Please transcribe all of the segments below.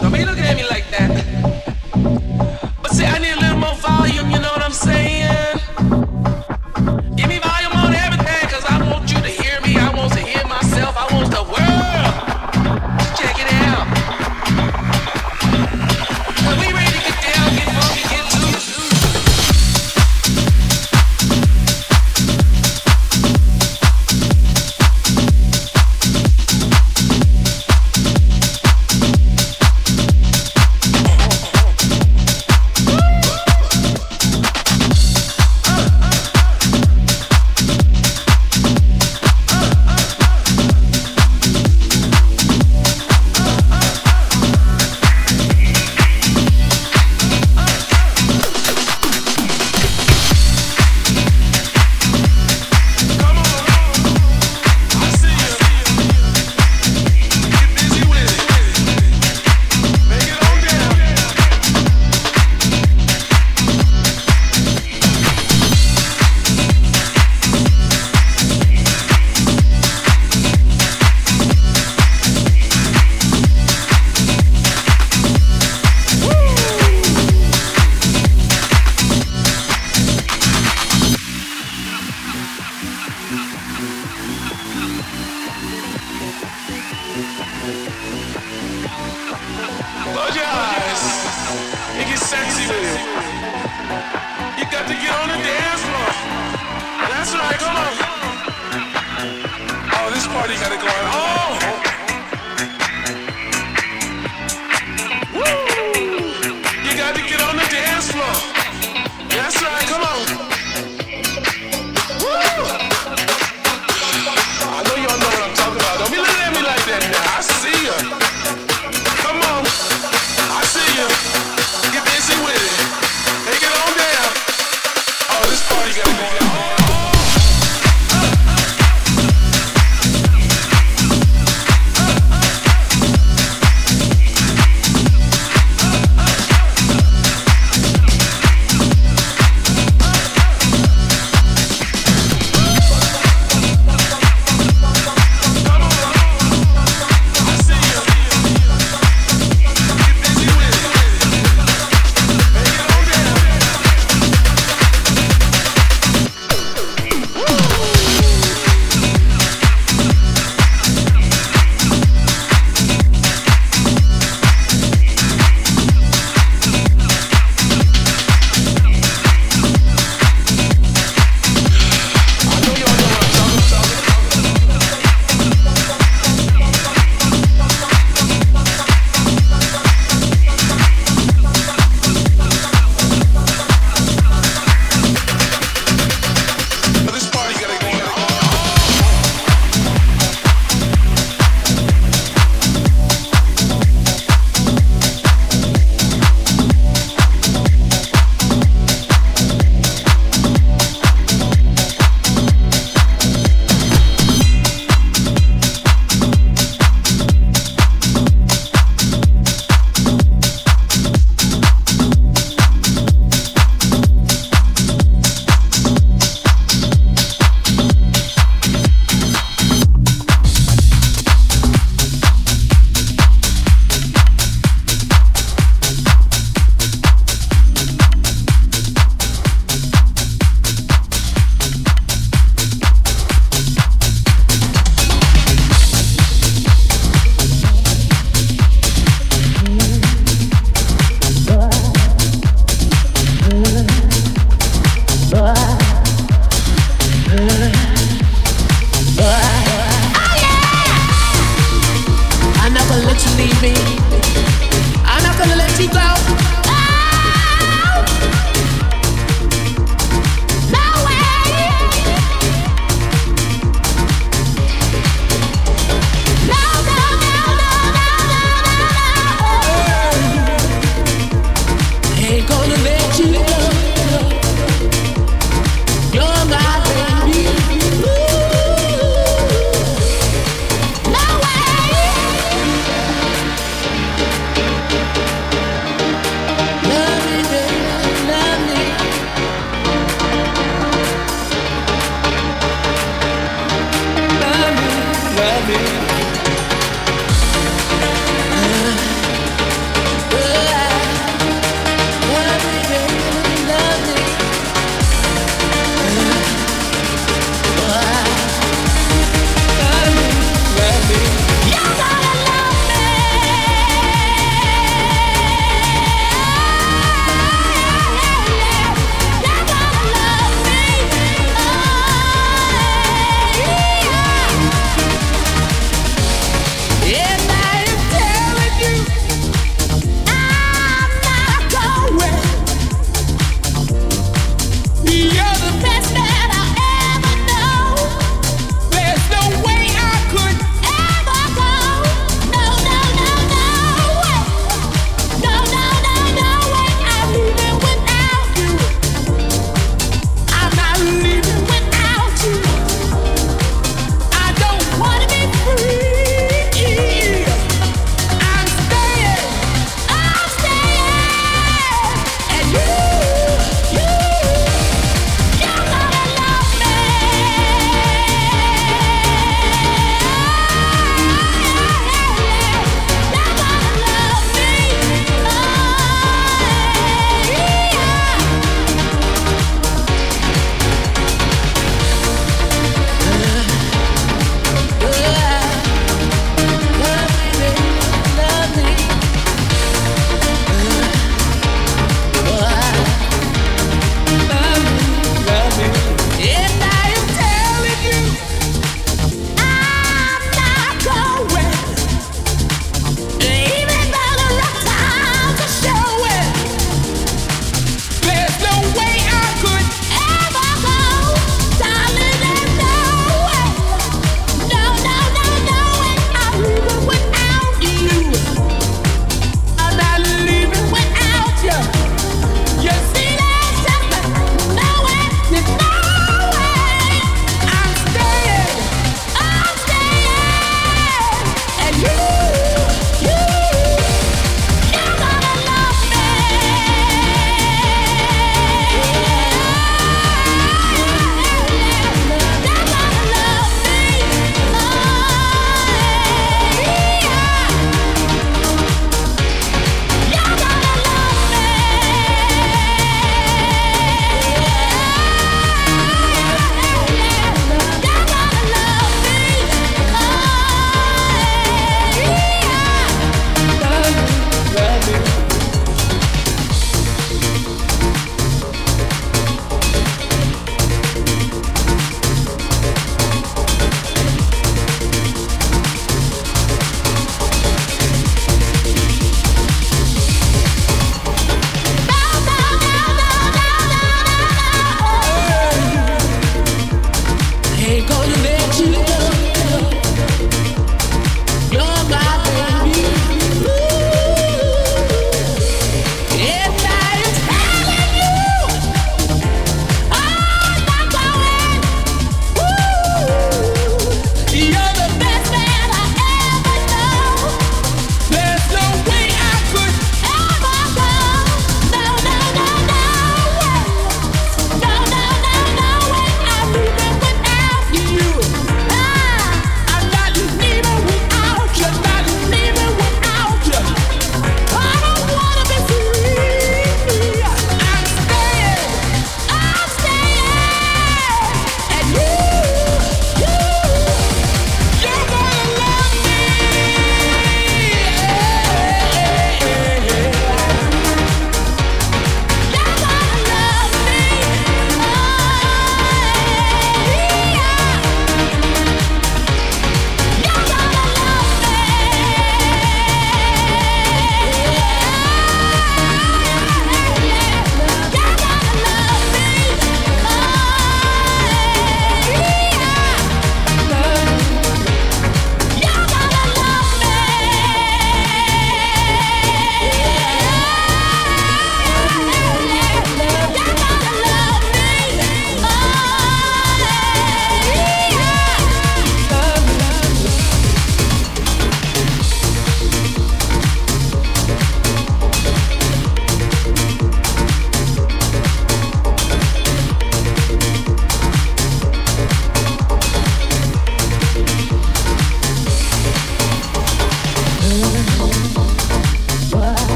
Don't be looking at me like that.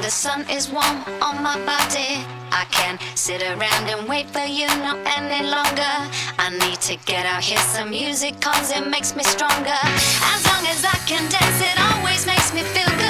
the sun is warm on my body. I can't sit around and wait for you no any longer. I need to get out here. Some music comes, it makes me stronger. As long as I can dance, it always makes me feel good.